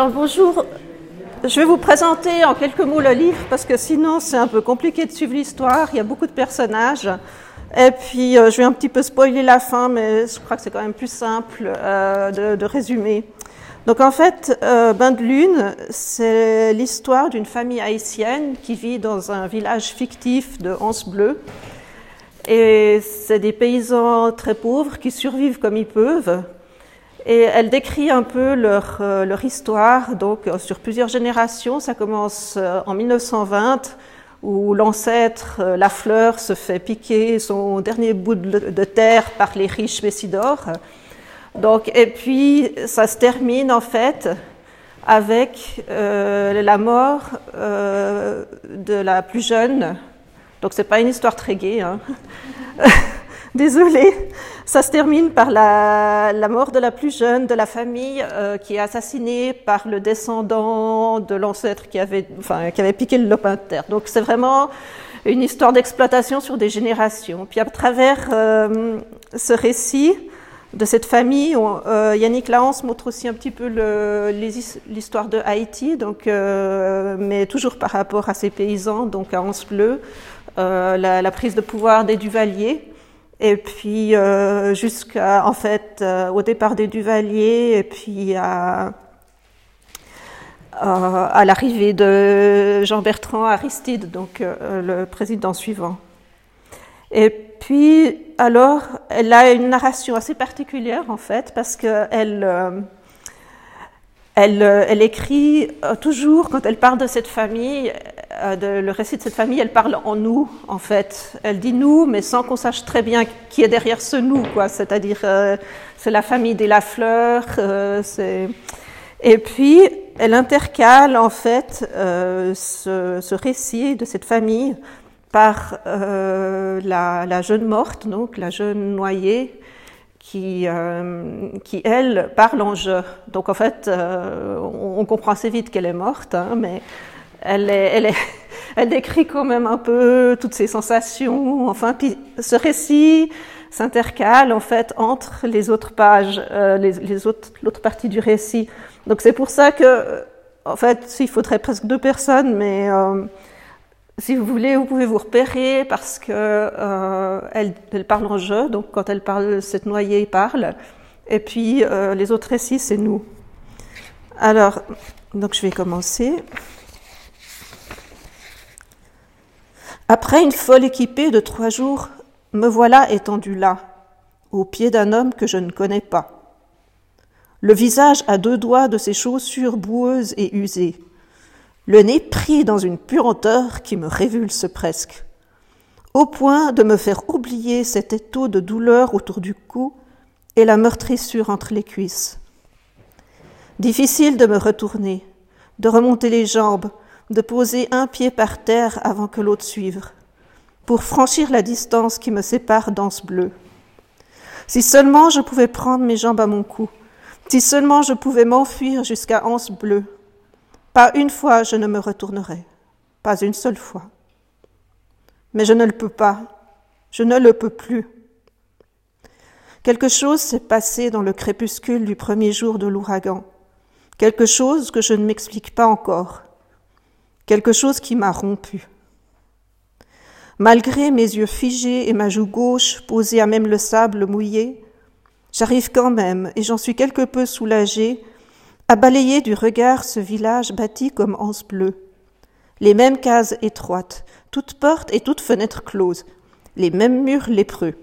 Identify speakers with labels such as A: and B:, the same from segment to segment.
A: Alors bonjour, je vais vous présenter en quelques mots le livre parce que sinon c'est un peu compliqué de suivre l'histoire, il y a beaucoup de personnages. Et puis euh, je vais un petit peu spoiler la fin, mais je crois que c'est quand même plus simple euh, de, résumer. Donc en fait, euh, Bain de Lune, c'est l'histoire d'une famille haïtienne qui vit dans un village fictif de Anse Bleu. Et c'est des paysans très pauvres qui survivent comme ils peuvent. Et elle décrit un peu leur, euh, histoire, donc euh, sur plusieurs générations. Ça commence euh, en 1920, où l'ancêtre, la fleur, se fait piquer son dernier bout de, terre par les riches Messidor. Donc, et puis, ça se termine en fait avec la mort de la plus jeune. Donc, c'est pas une histoire très gaie. Hein. Désolée. Ça se termine par la, la, mort de la plus jeune de la famille euh, qui est assassinée par le descendant de l'ancêtre qui avait, enfin, qui avait piqué le lopin de terre. Donc c'est vraiment une histoire d'exploitation sur des générations. Puis à travers euh, ce récit de cette famille, on, euh, Yannick Lahance montre aussi un petit peu l'histoire de Haïti, donc, euh, mais toujours par rapport à ces paysans, donc à Anse Bleu, euh, la, la, prise de pouvoir des Duvaliers et puis euh, jusqu'à en fait euh, au départ des Duvaliers et puis à à l'arrivée de Jean-Bertrand Aristide, donc euh, le président suivant. Et puis alors, elle a une narration assez particulière en fait parce que elle euh, elle, elle, écrit toujours, quand elle parle de cette famille, de, le récit de cette famille, elle parle en nous, en fait. Elle dit nous, mais sans qu'on sache très bien qui est derrière ce nous, quoi. C'est-à-dire, euh, c'est la famille des Lafleur. Euh, et puis, elle intercale, en fait, euh, ce, récit de cette famille par la, jeune morte, donc la jeune noyée, qui, euh, qui, elle, parle en jeu. Donc, en fait, euh, on, on, comprend assez vite qu'elle est morte, hein, mais elle, décrit quand même un peu toutes ses sensations. Enfin, ce récit s'intercale, en fait, entre les autres pages, euh, l'autre partie du récit. Donc, c'est pour ça que, en fait, il faudrait presque deux personnes, mais si vous voulez, vous pouvez vous repérer parce que euh, parle en jeu, donc quand elle parle, cette noyée parle, et puis euh, les autres récits, c'est nous. Alors, donc je vais commencer. Après une folle équipée de trois jours, me voilà étendu là, au pied d'un homme que je ne connais pas. Le visage à deux doigts de ses chaussures boueuses et usées le nez pris dans une puanteur qui me révulse presque, au point de me faire oublier cet étau de douleur autour du cou et la meurtrissure entre les cuisses. Difficile de me retourner, de remonter les jambes, de poser un pied par terre avant que l'autre suive, pour franchir la distance qui me sépare d'Anse Bleu. Si seulement je pouvais prendre mes jambes à mon cou, si seulement je pouvais m'enfuir jusqu'à Anse Bleu, pas une fois je ne me retournerai, pas une seule fois. Mais je ne le peux pas, je ne le peux plus. Quelque chose s'est passé dans le crépuscule du premier jour de l'ouragan, quelque chose que je ne m'explique pas encore, quelque chose qui m'a rompu. Malgré mes yeux figés et ma joue gauche posée à même le sable mouillé, j'arrive quand même, et j'en suis quelque peu soulagée, à balayer du regard ce village bâti comme anse bleue. Les mêmes cases étroites, toutes portes et toutes fenêtres closes, les mêmes murs lépreux.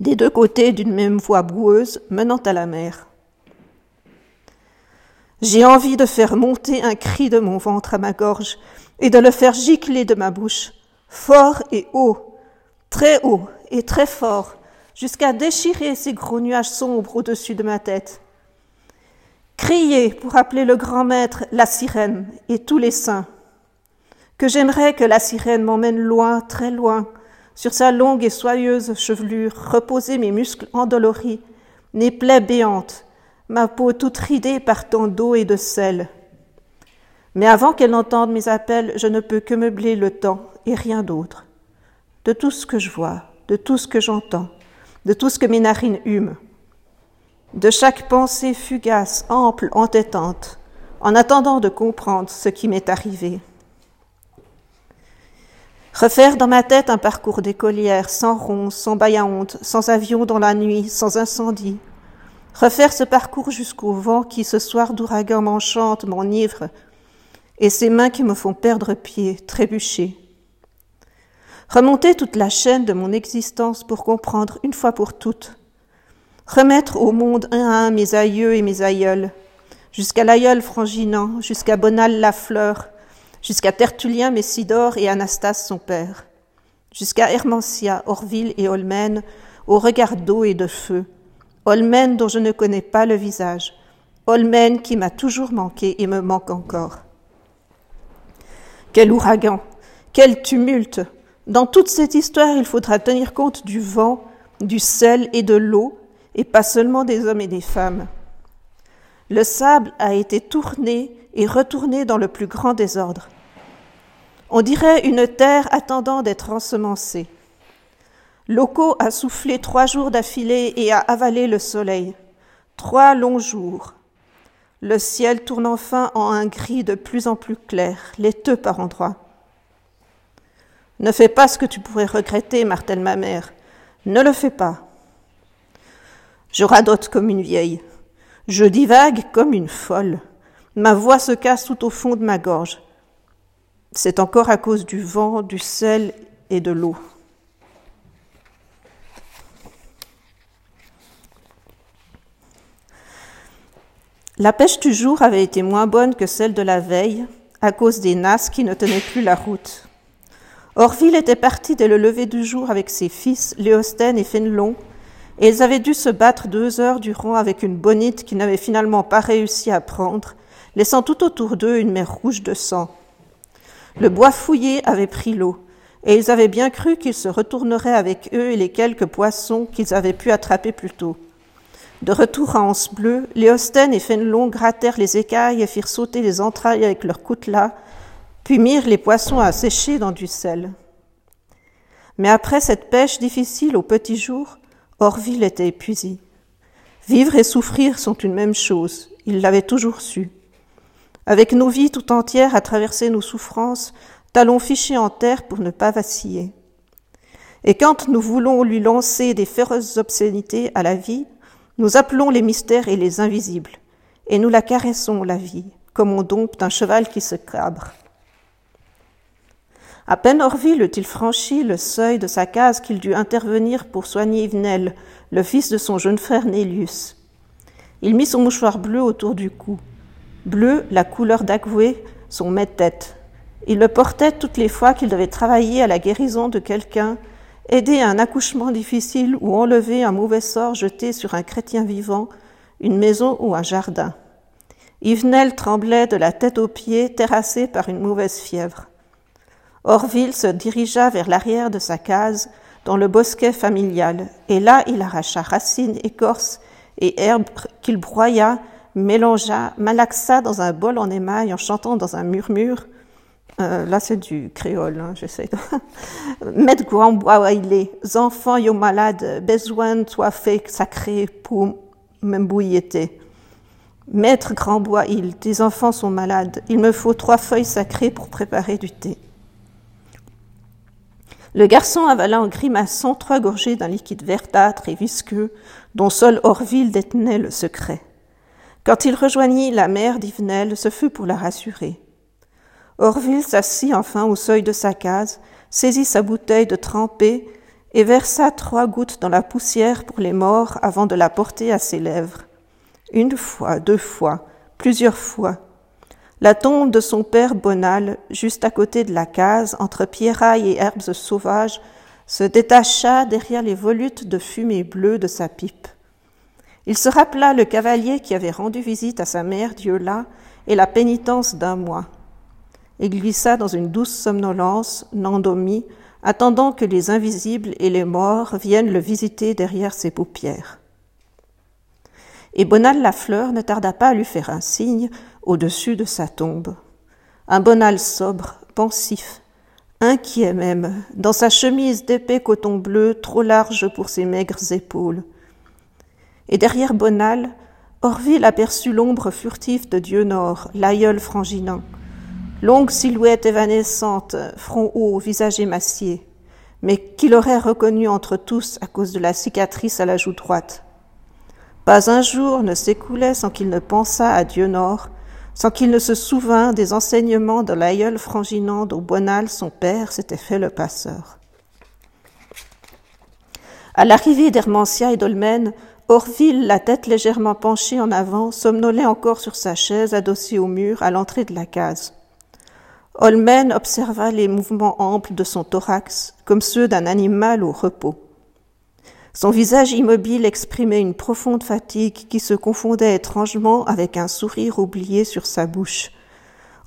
A: Des deux côtés d'une même voie boueuse menant à la mer. J'ai envie de faire monter un cri de mon ventre à ma gorge et de le faire gicler de ma bouche, fort et haut, très haut et très fort, jusqu'à déchirer ces gros nuages sombres au-dessus de ma tête. Criez pour appeler le grand maître, la sirène et tous les saints. Que j'aimerais que la sirène m'emmène loin, très loin, sur sa longue et soyeuse chevelure, reposer mes muscles endoloris, mes plaies béantes, ma peau toute ridée par tant d'eau et de sel. Mais avant qu'elle n'entende mes appels, je ne peux que meubler le temps et rien d'autre. De tout ce que je vois, de tout ce que j'entends, de tout ce que mes narines hument de chaque pensée fugace, ample, entêtante, en attendant de comprendre ce qui m'est arrivé. Refaire dans ma tête un parcours d'écolière, sans ronce, sans bail à honte, sans avion dans la nuit, sans incendie. Refaire ce parcours jusqu'au vent qui ce soir d'ouragan m'enchante, m'enivre, et ces mains qui me font perdre pied, trébucher. Remonter toute la chaîne de mon existence pour comprendre une fois pour toutes. Remettre au monde un à un mes aïeux et mes aïeuls, jusqu'à l'aïeul Franginant, jusqu'à Bonal la fleur, jusqu'à Tertullien Messidor et Anastas son père, jusqu'à Hermantia, Orville et Olmen, au regard d'eau et de feu, Olmen dont je ne connais pas le visage, Olmen qui m'a toujours manqué et me manque encore. Quel ouragan, quel tumulte. Dans toute cette histoire, il faudra tenir compte du vent, du sel et de l'eau, et pas seulement des hommes et des femmes. Le sable a été tourné et retourné dans le plus grand désordre. On dirait une terre attendant d'être ensemencée. Loco a soufflé trois jours d'affilée et a avalé le soleil. Trois longs jours. Le ciel tourne enfin en un gris de plus en plus clair, laiteux par endroits. Ne fais pas ce que tu pourrais regretter, martèle ma mère. Ne le fais pas. Je radote comme une vieille. Je divague comme une folle. Ma voix se casse tout au fond de ma gorge. C'est encore à cause du vent, du sel et de l'eau. La pêche du jour avait été moins bonne que celle de la veille, à cause des nasses qui ne tenaient plus la route. Orville était parti dès le lever du jour avec ses fils, Léostène et Fénelon, et ils avaient dû se battre deux heures durant avec une bonite qui n'avait finalement pas réussi à prendre, laissant tout autour d'eux une mer rouge de sang. Le bois fouillé avait pris l'eau, et ils avaient bien cru qu'ils se retourneraient avec eux et les quelques poissons qu'ils avaient pu attraper plus tôt. De retour à Anse Bleu, Léostène et Fénelon grattèrent les écailles et firent sauter les entrailles avec leurs coutelas, puis mirent les poissons à sécher dans du sel. Mais après cette pêche difficile au petit jour, Orville était épuisé. Vivre et souffrir sont une même chose, il l'avait toujours su. Avec nos vies tout entières à traverser nos souffrances, talons fichés en terre pour ne pas vaciller. Et quand nous voulons lui lancer des féroces obscénités à la vie, nous appelons les mystères et les invisibles, et nous la caressons, la vie, comme on dompte un cheval qui se cabre. À peine Orville eut-il franchi le seuil de sa case qu'il dut intervenir pour soigner Yvenel, le fils de son jeune frère Nélius. Il mit son mouchoir bleu autour du cou. Bleu, la couleur d'Agoué, son mets-tête. Il le portait toutes les fois qu'il devait travailler à la guérison de quelqu'un, aider à un accouchement difficile ou enlever un mauvais sort jeté sur un chrétien vivant, une maison ou un jardin. Yvenel tremblait de la tête aux pieds, terrassé par une mauvaise fièvre. Orville se dirigea vers l'arrière de sa case, dans le bosquet familial, et là il arracha racines, écorces et herbes qu'il broya mélangea, malaxa dans un bol en émail en chantant dans un murmure. Euh, là, c'est du créole, hein, j'essaie de. Mettre grand est, enfants yo malades, besoin soit fait sacré pour m'embouilleter. Maître grand bois il, tes enfants sont malades, il me faut trois feuilles sacrées pour préparer du thé. Le garçon avala en grimaçant trois gorgées d'un liquide verdâtre et visqueux dont seul Orville détenait le secret. Quand il rejoignit la mère d'Yvenel, ce fut pour la rassurer. Orville s'assit enfin au seuil de sa case, saisit sa bouteille de trempée et versa trois gouttes dans la poussière pour les morts avant de la porter à ses lèvres. Une fois, deux fois, plusieurs fois. La tombe de son père Bonal, juste à côté de la case, entre pierrailles et herbes sauvages, se détacha derrière les volutes de fumée bleue de sa pipe. Il se rappela le cavalier qui avait rendu visite à sa mère Diola et la pénitence d'un mois. Il glissa dans une douce somnolence, n'endormit, attendant que les invisibles et les morts viennent le visiter derrière ses paupières. Et Bonal la fleur ne tarda pas à lui faire un signe au-dessus de sa tombe. Un Bonal sobre, pensif, inquiet même, dans sa chemise d'épais coton bleu trop large pour ses maigres épaules, et derrière Bonal, Orville aperçut l'ombre furtive de Dieu Nord, l'aïeul franginant. Longue silhouette évanescente, front haut, visage émacié, mais qu'il aurait reconnu entre tous à cause de la cicatrice à la joue droite. Pas un jour ne s'écoulait sans qu'il ne pensât à Dieu Nord, sans qu'il ne se souvînt des enseignements de l'aïeul franginant dont Bonal, son père, s'était fait le passeur. À l'arrivée d'Hermantia et d'Olmen, Orville, la tête légèrement penchée en avant, somnolait encore sur sa chaise adossée au mur à l'entrée de la case. Olmen observa les mouvements amples de son thorax, comme ceux d'un animal au repos. Son visage immobile exprimait une profonde fatigue qui se confondait étrangement avec un sourire oublié sur sa bouche.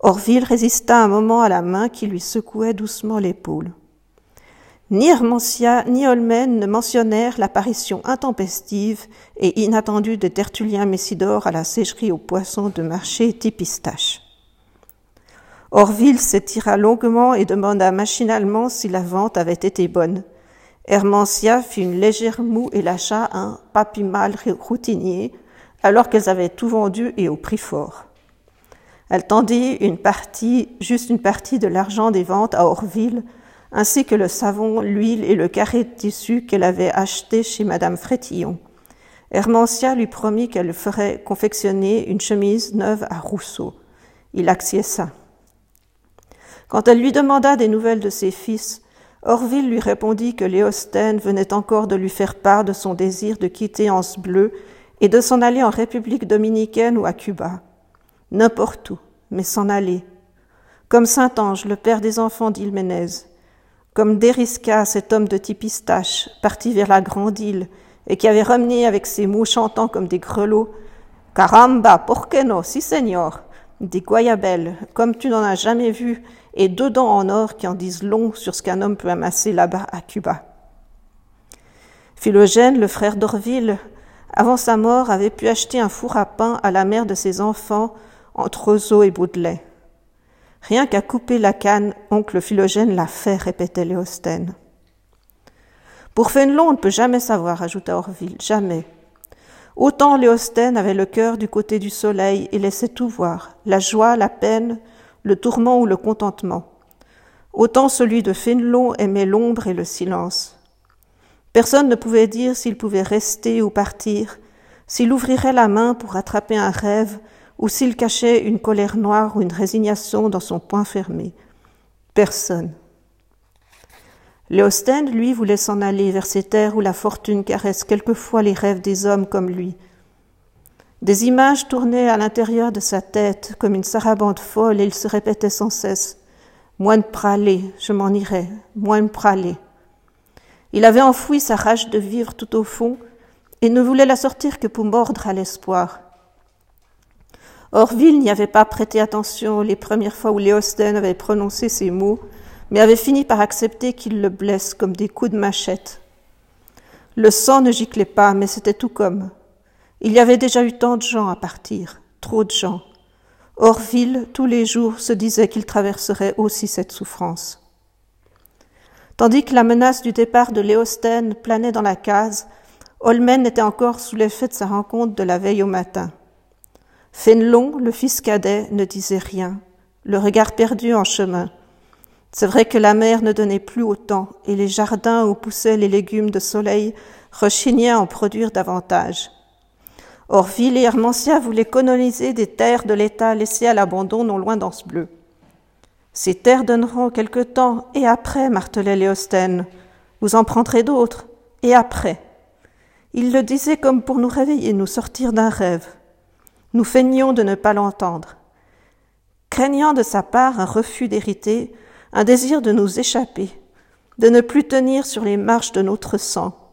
A: Orville résista un moment à la main qui lui secouait doucement l'épaule. Ni Hermantia ni Olmen ne mentionnèrent l'apparition intempestive et inattendue de Tertullien Messidor à la sécherie aux poissons de marché Tipistache. Orville s'étira longuement et demanda machinalement si la vente avait été bonne. Hermantia fit une légère moue et lâcha un papimal routinier, alors qu'elles avaient tout vendu et au prix fort. Elle tendit une partie, juste une partie de l'argent des ventes à Orville, ainsi que le savon, l'huile et le carré de tissu qu'elle avait acheté chez Madame Frétillon. Hermantia lui promit qu'elle ferait confectionner une chemise neuve à Rousseau. Il acquiesça. Quand elle lui demanda des nouvelles de ses fils, Orville lui répondit que Léostène venait encore de lui faire part de son désir de quitter Anse Bleu et de s'en aller en République dominicaine ou à Cuba. N'importe où, mais s'en aller. Comme Saint-Ange, le père des enfants d'Ilménez. Comme Derisca, cet homme de Tipistache, parti vers la grande île et qui avait ramené avec ses mots chantant comme des grelots Caramba, por qué no, si señor, des guayabelles, comme tu n'en as jamais vu, et deux dents en or qui en disent long sur ce qu'un homme peut amasser là-bas à Cuba. Philogène, le frère d'Orville, avant sa mort, avait pu acheter un four à pain à la mère de ses enfants entre Ozo et Baudelet. Rien qu'à couper la canne, oncle Philogène l'a fait, répétait Léostène. Pour Fénelon, on ne peut jamais savoir, ajouta Orville, jamais. Autant Léostène avait le cœur du côté du soleil et laissait tout voir, la joie, la peine, le tourment ou le contentement. Autant celui de Fénelon aimait l'ombre et le silence. Personne ne pouvait dire s'il pouvait rester ou partir, s'il ouvrirait la main pour attraper un rêve, ou s'il cachait une colère noire ou une résignation dans son poing fermé. Personne. Léostène, lui, voulait s'en aller vers ces terres où la fortune caresse quelquefois les rêves des hommes comme lui, des images tournaient à l'intérieur de sa tête comme une sarabande folle et il se répétait sans cesse Moins de praler, je m'en irai, moins de praler. Il avait enfoui sa rage de vivre tout au fond et ne voulait la sortir que pour mordre à l'espoir. Orville n'y avait pas prêté attention les premières fois où Léosten avait prononcé ces mots, mais avait fini par accepter qu'il le blesse comme des coups de machette. Le sang ne giclait pas, mais c'était tout comme. Il y avait déjà eu tant de gens à partir, trop de gens. Orville, tous les jours, se disait qu'il traverserait aussi cette souffrance. Tandis que la menace du départ de Léostène planait dans la case, Holmen était encore sous l'effet de sa rencontre de la veille au matin. Fénelon, le fils cadet, ne disait rien, le regard perdu en chemin. C'est vrai que la mer ne donnait plus autant, et les jardins où poussaient les légumes de soleil rechignaient à en produire davantage. Orville et Hermantia voulaient coloniser des terres de l'État laissées à l'abandon non loin d'Anse Bleu. Ces terres donneront quelque temps, et après, martelait Léostène. Vous en prendrez d'autres, et après. Il le disait comme pour nous réveiller, nous sortir d'un rêve. Nous feignions de ne pas l'entendre. Craignant de sa part un refus d'hériter, un désir de nous échapper, de ne plus tenir sur les marches de notre sang,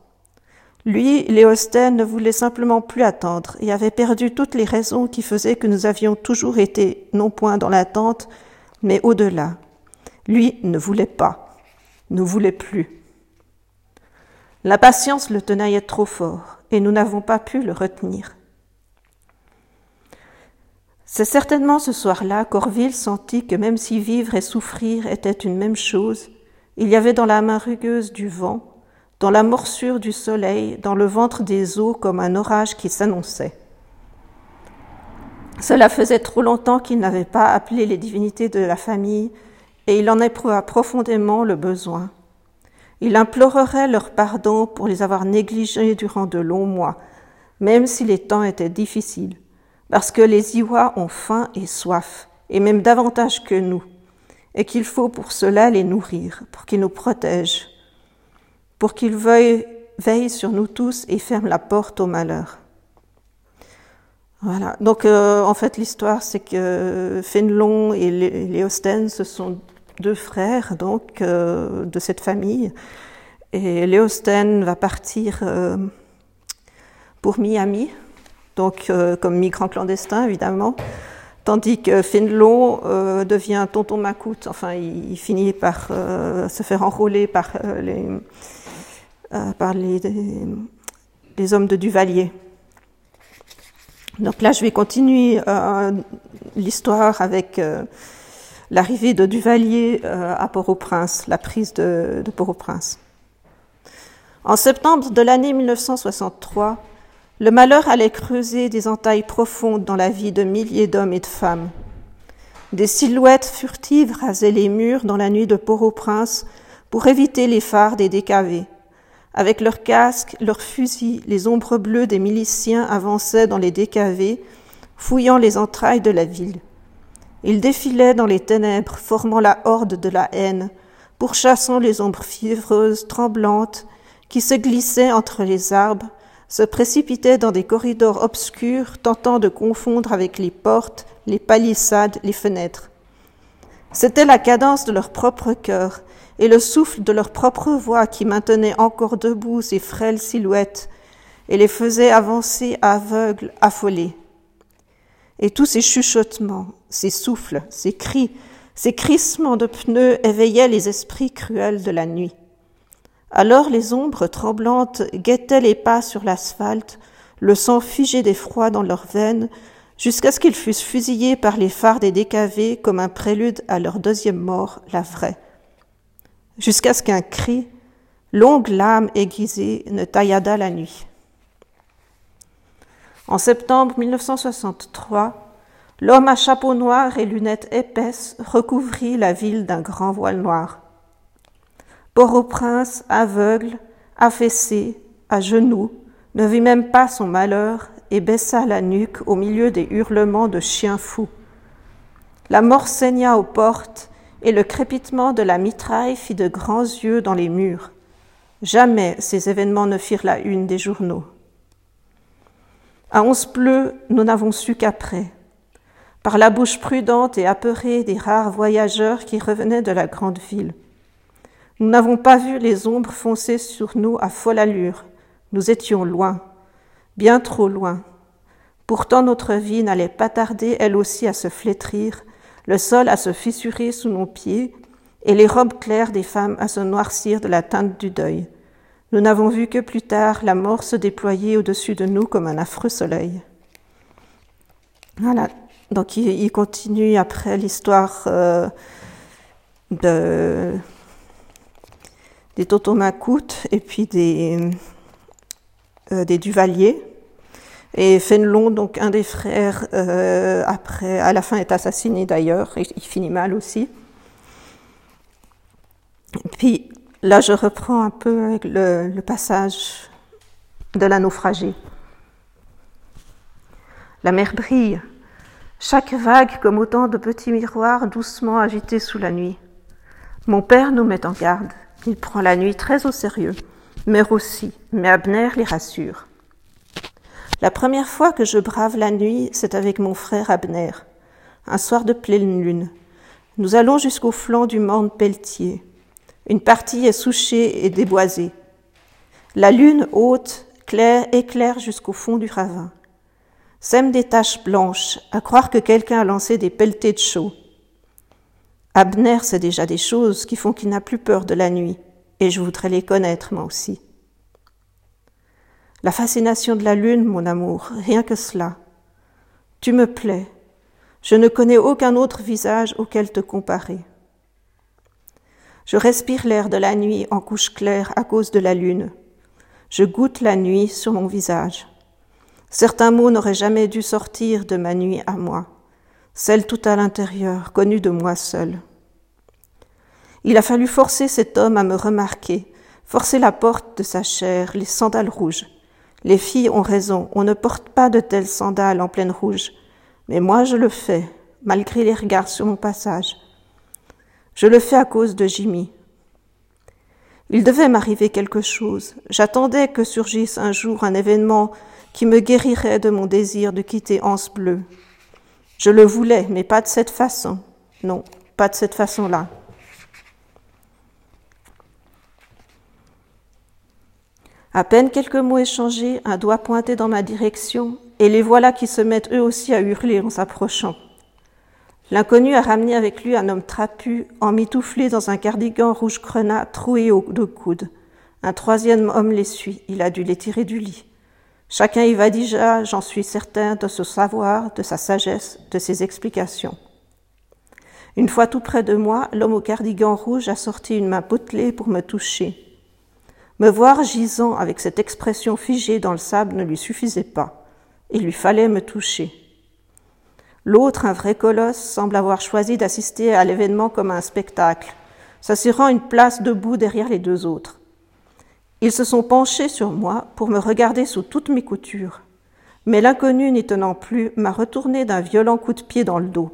A: lui, Léostène, ne voulait simplement plus attendre et avait perdu toutes les raisons qui faisaient que nous avions toujours été non point dans l'attente, mais au-delà. Lui ne voulait pas, ne voulait plus. L'impatience le tenaillait trop fort et nous n'avons pas pu le retenir. C'est certainement ce soir-là qu'Orville sentit que même si vivre et souffrir étaient une même chose, il y avait dans la main rugueuse du vent dans la morsure du soleil, dans le ventre des eaux comme un orage qui s'annonçait. Cela faisait trop longtemps qu'il n'avait pas appelé les divinités de la famille, et il en éprouva profondément le besoin. Il implorerait leur pardon pour les avoir négligés durant de longs mois, même si les temps étaient difficiles, parce que les Iwa ont faim et soif, et même davantage que nous, et qu'il faut pour cela les nourrir, pour qu'ils nous protègent, pour veuillent, veillent sur nous tous et ferment la porte au malheur. Voilà. Donc, euh, en fait, l'histoire, c'est que Fénelon et Léosten, ce sont deux frères, donc, euh, de cette famille. Et Léosten va partir euh, pour Miami, donc comme migrant clandestin, évidemment. Tandis que Fénelon devient tonton Macoute. Enfin, il, finit par se faire enrôler par les, par les, les hommes de Duvalier. Donc là, je vais continuer euh, l'histoire avec euh, l'arrivée de Duvalier euh, à Port-au-Prince, la prise de, de Port-au-Prince. En septembre de l'année 1963, le malheur allait creuser des entailles profondes dans la vie de milliers d'hommes et de femmes. Des silhouettes furtives rasaient les murs dans la nuit de Port-au-Prince pour éviter les phares des décavés. Avec leurs casques, leurs fusils, les ombres bleues des miliciens avançaient dans les décavés, fouillant les entrailles de la ville. Ils défilaient dans les ténèbres, formant la horde de la haine, pourchassant les ombres fiévreuses, tremblantes, qui se glissaient entre les arbres, se précipitaient dans des corridors obscurs, tentant de confondre avec les portes, les palissades, les fenêtres. C'était la cadence de leur propre cœur, et le souffle de leur propre voix qui maintenait encore debout ces frêles silhouettes et les faisait avancer aveugles, affolés. Et tous ces chuchotements, ces souffles, ces cris, ces crissements de pneus éveillaient les esprits cruels de la nuit. Alors les ombres tremblantes guettaient les pas sur l'asphalte, le sang figé d'effroi dans leurs veines, jusqu'à ce qu'ils fussent fusillés par les phares des décavés comme un prélude à leur deuxième mort, la vraie jusqu'à ce qu'un cri, longue lame aiguisée, ne tailladât la nuit. En septembre 1963, l'homme à chapeau noir et lunettes épaisses recouvrit la ville d'un grand voile noir. Port-au-Prince, aveugle, affaissé, à genoux, ne vit même pas son malheur et baissa la nuque au milieu des hurlements de chiens fous. La mort saigna aux portes et le crépitement de la mitraille fit de grands yeux dans les murs. Jamais ces événements ne firent la une des journaux. À Onze Bleu, nous n'avons su qu'après, par la bouche prudente et apeurée des rares voyageurs qui revenaient de la grande ville. Nous n'avons pas vu les ombres foncer sur nous à folle allure. Nous étions loin, bien trop loin. Pourtant notre vie n'allait pas tarder elle aussi à se flétrir, le sol à se fissurer sous nos pieds, et les robes claires des femmes à se noircir de la teinte du deuil. Nous n'avons vu que plus tard la mort se déployer au-dessus de nous comme un affreux soleil. Voilà. Donc il, continue après l'histoire euh, de, des Totomacoutes et puis des, euh, des Duvaliers. Et Fénelon, donc un des frères, euh, après, à la fin est assassiné d'ailleurs, il finit mal aussi. Puis là, je reprends un peu le passage de la naufragée. La mer brille, chaque vague comme autant de petits miroirs doucement agités sous la nuit. Mon père nous met en garde. Il prend la nuit très au sérieux, Mère aussi, mais Abner les rassure. La première fois que je brave la nuit, c'est avec mon frère Abner, un soir de pleine lune. Nous allons jusqu'au flanc du morne Pelletier. Une partie est souchée et déboisée. La lune haute, claire, éclaire jusqu'au fond du ravin. Sème des taches blanches, à croire que quelqu'un a lancé des pelletés de chaux. Abner sait déjà des choses qui font qu'il n'a plus peur de la nuit, et je voudrais les connaître moi aussi. La fascination de la lune, mon amour, rien que cela. Tu me plais. Je ne connais aucun autre visage auquel te comparer. Je respire l'air de la nuit en couche claire à cause de la lune. Je goûte la nuit sur mon visage. Certains mots n'auraient jamais dû sortir de ma nuit à moi, celle tout à l'intérieur, connue de moi seul. Il a fallu forcer cet homme à me remarquer, forcer la porte de sa chair, les sandales rouges. Les filles ont raison, on ne porte pas de telles sandales en pleine rouge. Mais moi je le fais, malgré les regards sur mon passage. Je le fais à cause de Jimmy. Il devait m'arriver quelque chose. J'attendais que surgisse un jour un événement qui me guérirait de mon désir de quitter Anse Bleu. Je le voulais, mais pas de cette façon. Non, pas de cette façon-là. À peine quelques mots échangés, un doigt pointé dans ma direction, et les voilà qui se mettent eux aussi à hurler en s'approchant. L'inconnu a ramené avec lui un homme trapu, emmitouflé dans un cardigan rouge grenat troué au deux coudes. Un troisième homme les suit, il a dû les tirer du lit. Chacun y va déjà, j'en suis certain, de ce savoir, de sa sagesse, de ses explications. Une fois tout près de moi, l'homme au cardigan rouge a sorti une main potelée pour me toucher. Me voir gisant avec cette expression figée dans le sable ne lui suffisait pas. Il lui fallait me toucher. L'autre, un vrai colosse, semble avoir choisi d'assister à l'événement comme à un spectacle, s'assurant une place debout derrière les deux autres. Ils se sont penchés sur moi pour me regarder sous toutes mes coutures. Mais l'inconnu n'y tenant plus m'a retourné d'un violent coup de pied dans le dos.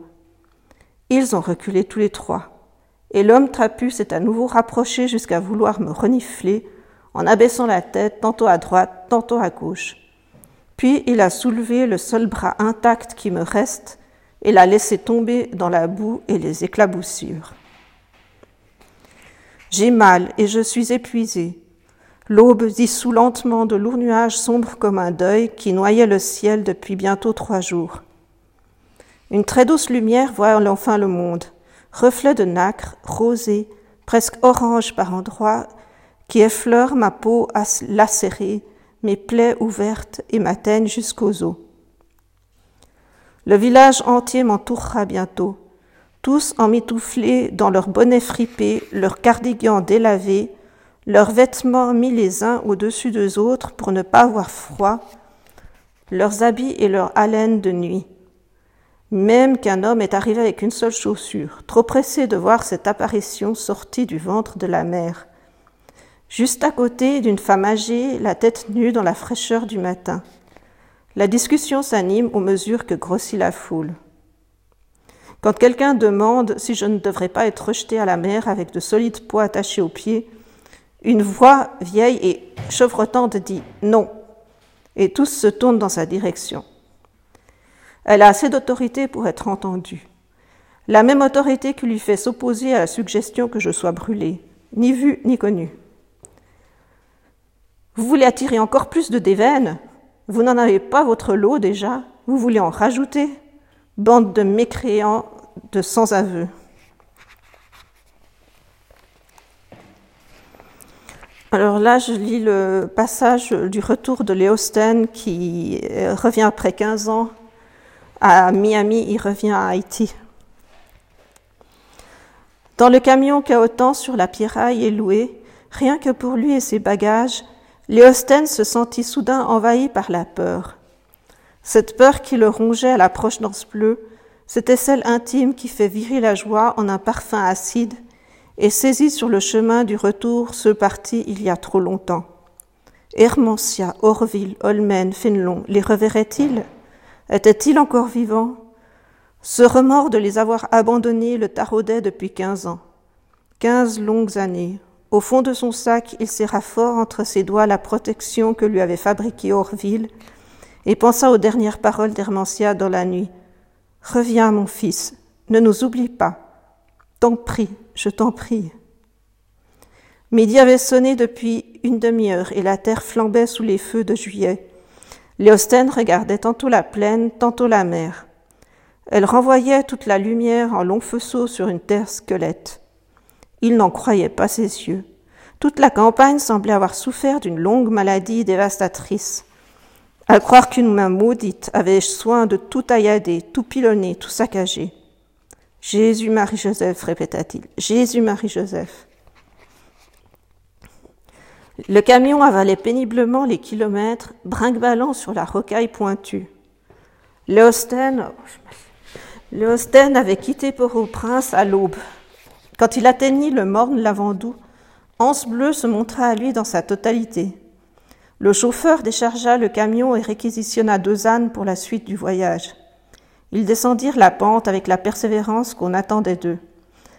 A: Ils ont reculé tous les trois. Et l'homme trapu s'est à nouveau rapproché jusqu'à vouloir me renifler en abaissant la tête tantôt à droite, tantôt à gauche. Puis il a soulevé le seul bras intact qui me reste et l'a laissé tomber dans la boue et les éclaboussures. J'ai mal et je suis épuisé. L'aube dissout lentement de lourds nuages sombres comme un deuil qui noyait le ciel depuis bientôt trois jours. Une très douce lumière voit enfin le monde, reflet de nacre, rosé, presque orange par endroits, qui effleure ma peau lacérée, mes plaies ouvertes et m'atteignent jusqu'aux os. Le village entier m'entourera bientôt, tous emmitouflés dans leurs bonnets fripés, leurs cardigans délavés, leurs vêtements mis les uns au-dessus des autres pour ne pas avoir froid, leurs habits et leur haleine de nuit. Même qu'un homme est arrivé avec une seule chaussure, trop pressé de voir cette apparition sortie du ventre de la mer, juste à côté d'une femme âgée, la tête nue dans la fraîcheur du matin. La discussion s'anime aux mesures que grossit la foule. Quand quelqu'un demande si je ne devrais pas être rejeté à la mer avec de solides poids attachés aux pieds, une voix vieille et chevrotante dit non, et tous se tournent dans sa direction. Elle a assez d'autorité pour être entendue. La même autorité qui lui fait s'opposer à la suggestion que je sois brûlé, ni vu ni connu. Vous voulez attirer encore plus de déveines Vous n'en avez pas votre lot déjà Vous voulez en rajouter Bande de mécréants de sans aveu. Alors là, je lis le passage du retour de Léosten qui euh, revient après 15 ans à Miami, il revient à Haïti. Dans le camion qu'Aotan sur la pierraille est loué, rien que pour lui et ses bagages, Léosten se sentit soudain envahi par la peur. Cette peur qui le rongeait à l'approche d'Anse Bleu, c'était celle intime qui fait virer la joie en un parfum acide et saisit sur le chemin du retour ceux partis il y a trop longtemps. Hermantia, Orville, Holmen, Fénelon, les reverrait-il? Étaient-ils encore vivants? Ce remords de les avoir abandonnés le taraudait depuis quinze ans. Quinze longues années. Au fond de son sac, il serra fort entre ses doigts la protection que lui avait fabriquée Orville et pensa aux dernières paroles d'Hermantia dans la nuit. Reviens, mon fils, ne nous oublie pas. T'en prie, je t'en prie. Midi avait sonné depuis une demi-heure et la terre flambait sous les feux de juillet. Léostène regardait tantôt la plaine, tantôt la mer. Elle renvoyait toute la lumière en longs faisceaux sur une terre squelette. Il n'en croyait pas ses yeux. Toute la campagne semblait avoir souffert d'une longue maladie dévastatrice. À croire qu'une main maudite avait soin de tout taillader, tout pilonner, tout saccager. Jésus, Marie-Joseph, répéta-t-il. Jésus, Marie-Joseph. Le camion avalait péniblement les kilomètres, brinque-ballant sur la rocaille pointue. Léosten, avait quitté Port-au-Prince à l'aube. Quand il atteignit le morne Lavandou, Anse Bleu se montra à lui dans sa totalité. Le chauffeur déchargea le camion et réquisitionna deux ânes pour la suite du voyage. Ils descendirent la pente avec la persévérance qu'on attendait d'eux.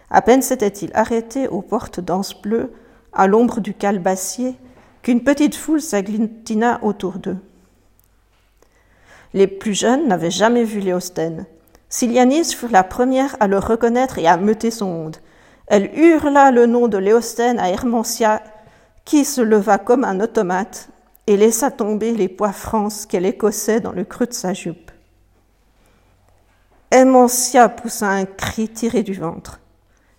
A: À peine s'était-il arrêté aux portes d'Anse Bleu, à l'ombre du calebassier, qu'une petite foule s'agglutina autour d'eux. Les plus jeunes n'avaient jamais vu Léostène. Silianis fut la première à le reconnaître et à meuter son monde. Elle hurla le nom de Léostène à Hermantia, qui se leva comme un automate et laissa tomber les pois francs qu'elle écossait dans le creux de sa jupe. Hermantia poussa un cri tiré du ventre.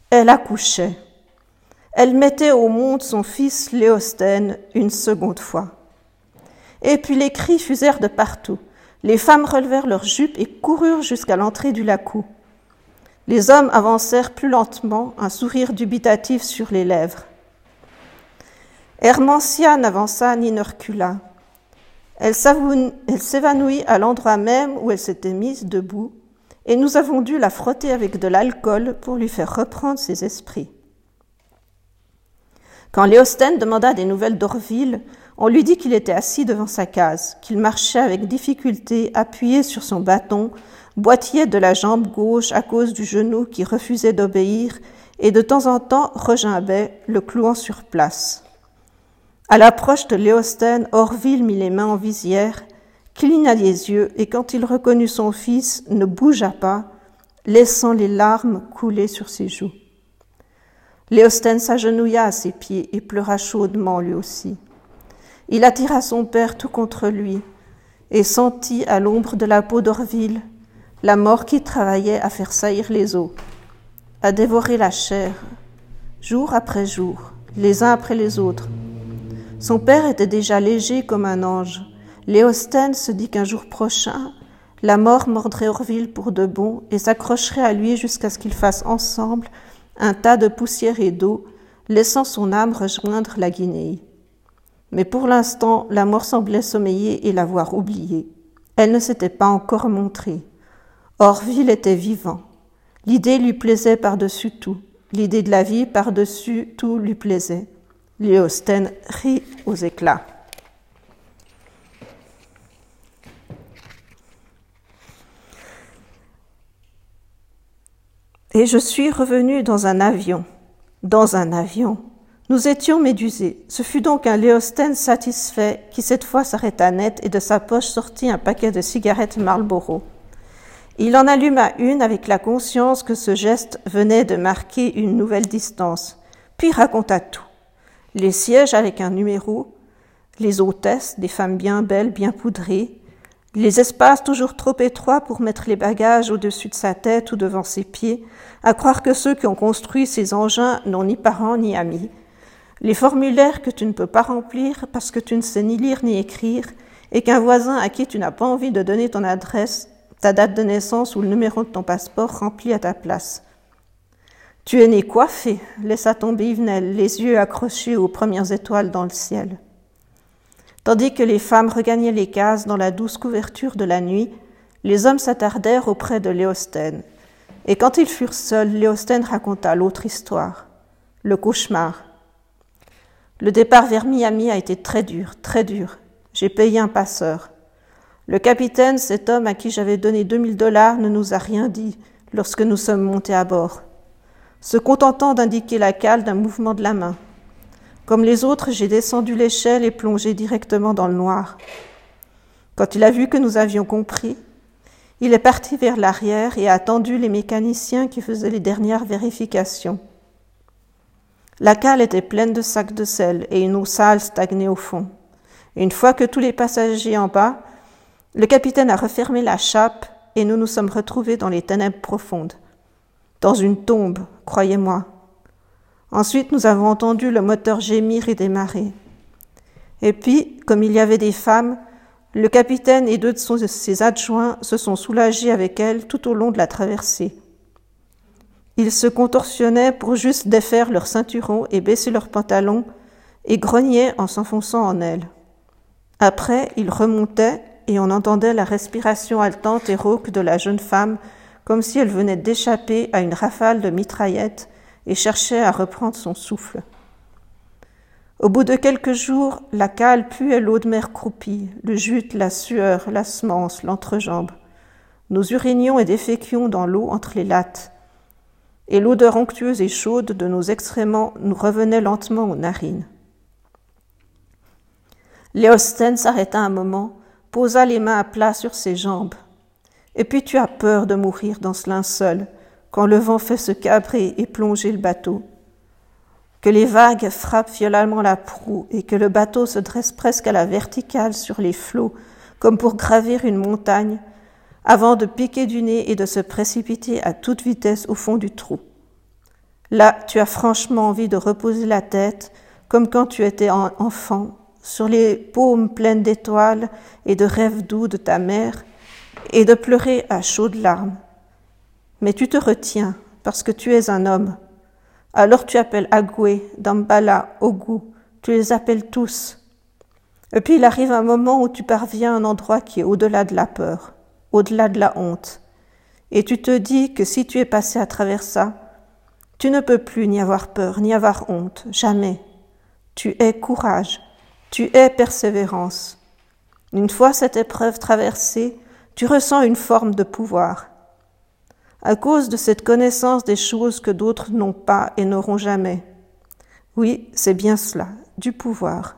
A: Elle accouchait. Elle mettait au monde son fils Léostène une seconde fois. Et puis les cris fusèrent de partout. Les femmes relevèrent leurs jupes et coururent jusqu'à l'entrée du lacou. Les hommes avancèrent plus lentement, un sourire dubitatif sur les lèvres. Hermantia n'avança ni ne recula. Elle s'évanouit à l'endroit même où elle s'était mise debout, et nous avons dû la frotter avec de l'alcool pour lui faire reprendre ses esprits. Quand Léosten demanda des nouvelles d'Orville, on lui dit qu'il était assis devant sa case, qu'il marchait avec difficulté appuyé sur son bâton, boitillait de la jambe gauche à cause du genou qui refusait d'obéir et de temps en temps regimbait, le clouant sur place. À l'approche de Léosten, Orville mit les mains en visière, cligna les yeux et quand il reconnut son fils, ne bougea pas, laissant les larmes couler sur ses joues. Léosten s'agenouilla à ses pieds et pleura chaudement lui aussi. Il attira son père tout contre lui et sentit à l'ombre de la peau d'Orville la mort qui travaillait à faire saillir les os, à dévorer la chair, jour après jour, les uns après les autres. Son père était déjà léger comme un ange. Léosten se dit qu'un jour prochain, la mort mordrait Orville pour de bon et s'accrocherait à lui jusqu'à ce qu'ils fassent ensemble un tas de poussière et d'eau, laissant son âme rejoindre la Guinée. Mais pour l'instant, la mort semblait sommeiller et l'avoir oublié. Elle ne s'était pas encore montrée. Orville était vivant. L'idée lui plaisait par-dessus tout. L'idée de la vie par-dessus tout lui plaisait. Léosten rit aux éclats. Et je suis revenu dans un avion. Dans un avion. Nous étions médusés. Ce fut donc un Léostène satisfait qui cette fois s'arrêta net et de sa poche sortit un paquet de cigarettes Marlboro. Il en alluma une avec la conscience que ce geste venait de marquer une nouvelle distance, puis raconta tout. Les sièges avec un numéro, les hôtesses, des femmes bien belles, bien poudrées, les espaces toujours trop étroits pour mettre les bagages au-dessus de sa tête ou devant ses pieds, à croire que ceux qui ont construit ces engins n'ont ni parents ni amis. Les formulaires que tu ne peux pas remplir parce que tu ne sais ni lire ni écrire, et qu'un voisin à qui tu n'as pas envie de donner ton adresse, ta date de naissance ou le numéro de ton passeport remplit à ta place. Tu es né coiffé, laissa tomber Yvenel, les yeux accrochés aux premières étoiles dans le ciel. Tandis que les femmes regagnaient les cases dans la douce couverture de la nuit, les hommes s'attardèrent auprès de Léostène. Et quand ils furent seuls, Léostène raconta l'autre histoire, le cauchemar. Le départ vers Miami a été très dur, très dur. J'ai payé un passeur. Le capitaine, cet homme à qui j'avais donné 2000 dollars, ne nous a rien dit lorsque nous sommes montés à bord, se contentant d'indiquer la cale d'un mouvement de la main. Comme les autres, j'ai descendu l'échelle et plongé directement dans le noir. Quand il a vu que nous avions compris, il est parti vers l'arrière et a attendu les mécaniciens qui faisaient les dernières vérifications. La cale était pleine de sacs de sel et une eau sale stagnait au fond. une fois que tous les passagers en bas, le capitaine a refermé la chape et nous nous sommes retrouvés dans les ténèbres profondes. Dans une tombe, croyez-moi. Ensuite, nous avons entendu le moteur gémir et démarrer. Et puis, comme il y avait des femmes, le capitaine et deux de ses adjoints se sont soulagés avec elles tout au long de la traversée. Ils se contorsionnaient pour juste défaire leurs ceinturons et baisser leurs pantalons, et grognait en s'enfonçant en elle. Après, il remontait et on entendait la respiration haletante et rauque de la jeune femme comme si elle venait d'échapper à une rafale de mitraillettes et cherchait à reprendre son souffle. Au bout de quelques jours, la cale puait l'eau de mer croupie, le jute, la sueur, la semence, l'entrejambe. Nous urinions et déféquions dans l'eau entre les lattes, et l'odeur onctueuse et chaude de nos excréments nous revenait lentement aux narines. Léosten s'arrêta un moment, posa les mains à plat sur ses jambes. Et puis tu as peur de mourir dans ce linceul, quand le vent fait se cabrer et plonger le bateau. Que les vagues frappent violemment la proue et que le bateau se dresse presque à la verticale sur les flots, comme pour gravir une montagne, avant de piquer du nez et de se précipiter à toute vitesse au fond du trou. Là, tu as franchement envie de reposer la tête, comme quand tu étais enfant, sur les paumes pleines d'étoiles et de rêves doux de ta mère, et de pleurer à chaudes larmes. Mais tu te retiens parce que tu es un homme. Alors tu appelles Agoué, Dambala, Ogu, tu les appelles tous. Et puis il arrive un moment où tu parviens à un endroit qui est au-delà de la peur, au-delà de la honte. Et tu te dis que si tu es passé à travers ça, tu ne peux plus ni avoir peur, ni avoir honte, jamais. Tu es courage, tu es persévérance. Une fois cette épreuve traversée, tu ressens une forme de pouvoir. À cause de cette connaissance des choses que d'autres n'ont pas et n'auront jamais. Oui, c'est bien cela, du pouvoir.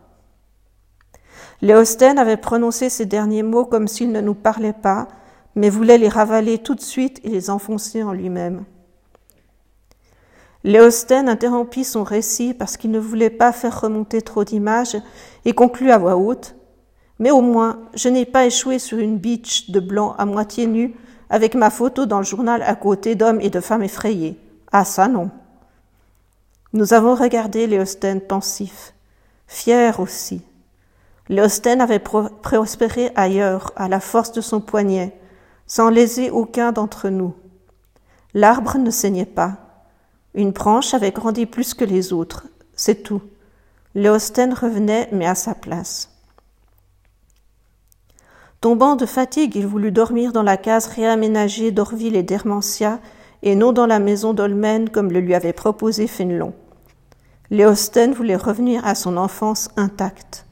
A: Léosthène avait prononcé ces derniers mots comme s'il ne nous parlait pas, mais voulait les ravaler tout de suite et les enfoncer en lui-même. Léosthène interrompit son récit parce qu'il ne voulait pas faire remonter trop d'images et conclut à voix haute. Mais au moins, je n'ai pas échoué sur une beach de blanc à moitié nu avec ma photo dans le journal à côté d'hommes et de femmes effrayés. Ah, ça non. Nous avons regardé Léosthène pensif, fier aussi. Léosthène avait prospéré ailleurs, à la force de son poignet, sans léser aucun d'entre nous. L'arbre ne saignait pas. Une branche avait grandi plus que les autres, c'est tout. Léosthène revenait, mais à sa place. Tombant de fatigue, il voulut dormir dans la case réaménagée d'Orville et d'Hermantia, et non dans la maison d'Olmen comme le lui avait proposé Fénelon. Léosthène voulait revenir à son enfance intacte,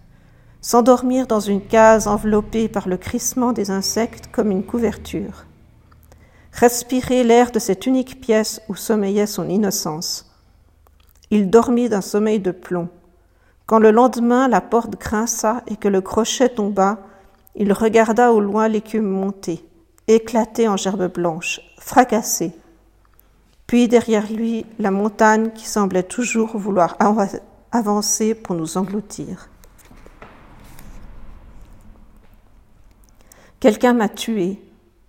A: s'endormir dans une case enveloppée par le crissement des insectes comme une couverture respirer l'air de cette unique pièce où sommeillait son innocence. Il dormit d'un sommeil de plomb. Quand le lendemain la porte grinça et que le crochet tomba, il regarda au loin l'écume monter, éclater en gerbes blanches, fracasser. Puis derrière lui, la montagne qui semblait toujours vouloir avancer pour nous engloutir. Quelqu'un m'a tué,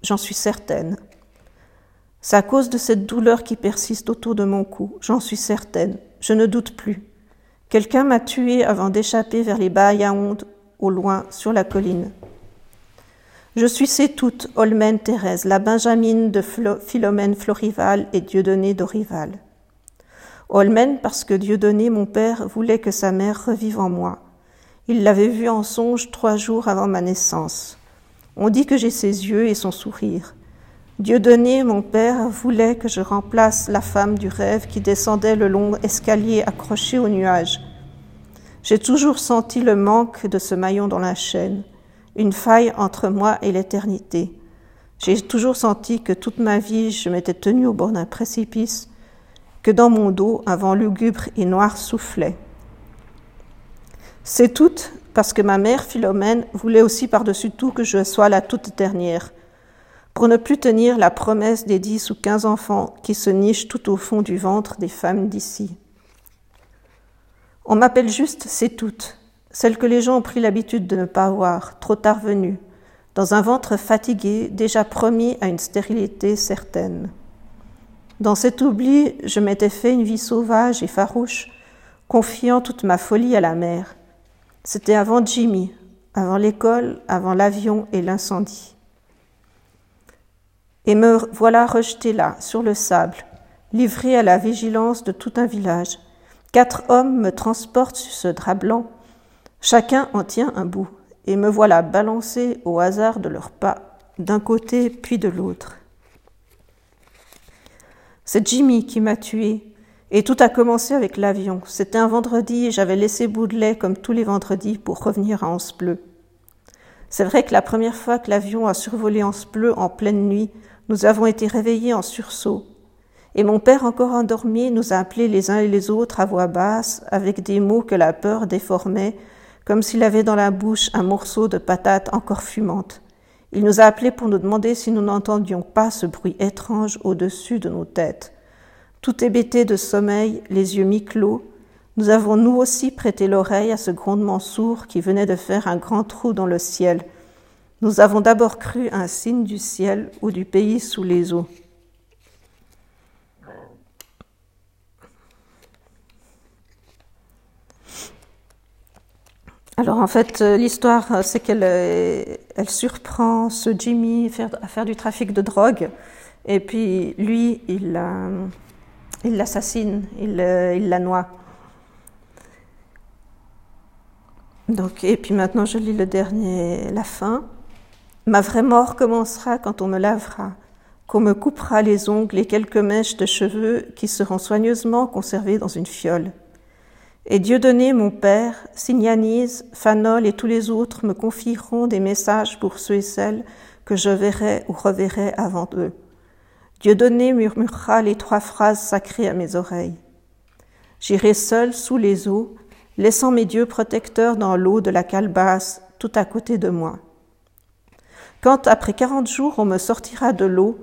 A: j'en suis certaine. C'est à cause de cette douleur qui persiste autour de mon cou, j'en suis certaine, je ne doute plus. Quelqu'un m'a tué avant d'échapper vers les Bahayaondes, au loin, sur la colline. Je suis ces toutes, Olmen Thérèse, la Benjamine de Philomène Florival et Dieudonné d'Orival. Olmen parce que Dieudonné, mon père, voulait que sa mère revive en moi. Il l'avait vue en songe trois jours avant ma naissance. On dit que j'ai ses yeux et son sourire. Dieu donné, mon Père, voulait que je remplace la femme du rêve qui descendait le long escalier accroché au nuage. J'ai toujours senti le manque de ce maillon dans la chaîne, une faille entre moi et l'éternité. J'ai toujours senti que toute ma vie je m'étais tenue au bord d'un précipice, que dans mon dos un vent lugubre et noir soufflait. C'est tout parce que ma mère Philomène voulait aussi par-dessus tout que je sois la toute dernière, pour ne plus tenir la promesse des dix ou quinze enfants qui se nichent tout au fond du ventre des femmes d'ici. On m'appelle juste C'est toute, celle que les gens ont pris l'habitude de ne pas voir, trop tard venue, dans un ventre fatigué, déjà promis à une stérilité certaine. Dans cet oubli, je m'étais fait une vie sauvage et farouche, confiant toute ma folie à la mer. C'était avant Jimmy, avant l'école, avant l'avion et l'incendie. Et me voilà rejeté là, sur le sable, livré à la vigilance de tout un village, Quatre hommes me transportent sur ce drap blanc, chacun en tient un bout, et me voilà balancé au hasard de leurs pas, d'un côté puis de l'autre. C'est Jimmy qui m'a tué, et tout a commencé avec l'avion. C'était un vendredi et j'avais laissé Boudelet comme tous les vendredis pour revenir à Anse Bleu. C'est vrai que la première fois que l'avion a survolé Anse Bleu en pleine nuit, nous avons été réveillés en sursaut. Et mon père, encore endormi, nous a appelés les uns et les autres à voix basse, avec des mots que la peur déformait, comme s'il avait dans la bouche un morceau de patate encore fumante. Il nous a appelés pour nous demander si nous n'entendions pas ce bruit étrange au-dessus de nos têtes. Tout hébété de sommeil, les yeux mi-clos, nous avons nous aussi prêté l'oreille à ce grondement sourd qui venait de faire un grand trou dans le ciel. Nous avons d'abord cru un signe du ciel ou du pays sous les eaux. Alors en fait, euh, l'histoire, euh, c'est qu'elle euh, elle surprend ce Jimmy à faire du trafic de drogue, et puis lui, il l'assassine, il, il, la noie. Donc, et puis maintenant, je lis le dernier, la fin. Ma vraie mort commencera quand on me lavera, qu'on me coupera les ongles et quelques mèches de cheveux qui seront soigneusement conservées dans une fiole. Et Dieudonné, mon père, Signanise, Fanol et tous les autres me confieront des messages pour ceux et celles que je verrai ou reverrai avant eux. Dieudonné murmurera les trois phrases sacrées à mes oreilles. J'irai seul sous les eaux, laissant mes dieux protecteurs dans l'eau de la calebasse tout à côté de moi. Quand, après quarante jours, on me sortira de l'eau,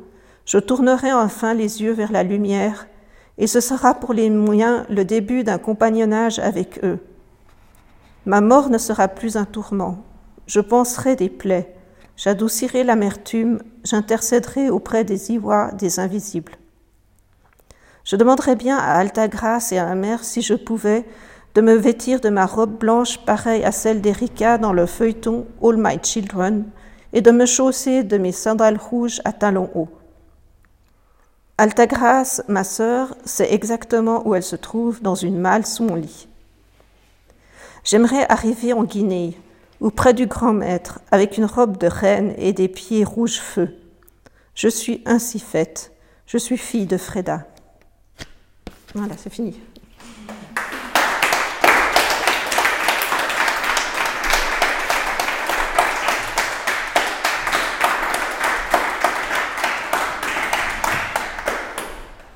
A: je tournerai enfin les yeux vers la lumière et ce sera pour les moyens le début d'un compagnonnage avec eux. Ma mort ne sera plus un tourment. Je penserai des plaies, j'adoucirai l'amertume, j'intercéderai auprès des ivoires des invisibles. Je demanderais bien à Alta Grâce et à ma mère, si je pouvais, de me vêtir de ma robe blanche pareille à celle d'Erika dans le feuilleton All My Children, et de me chausser de mes sandales rouges à talons hauts. Altagrace, ma sœur, sait exactement où elle se trouve dans une malle sous mon lit. J'aimerais arriver en Guinée, ou près du grand maître, avec une robe de reine et des pieds rouges feu. Je suis ainsi faite. Je suis fille de Freda. Voilà, c'est fini.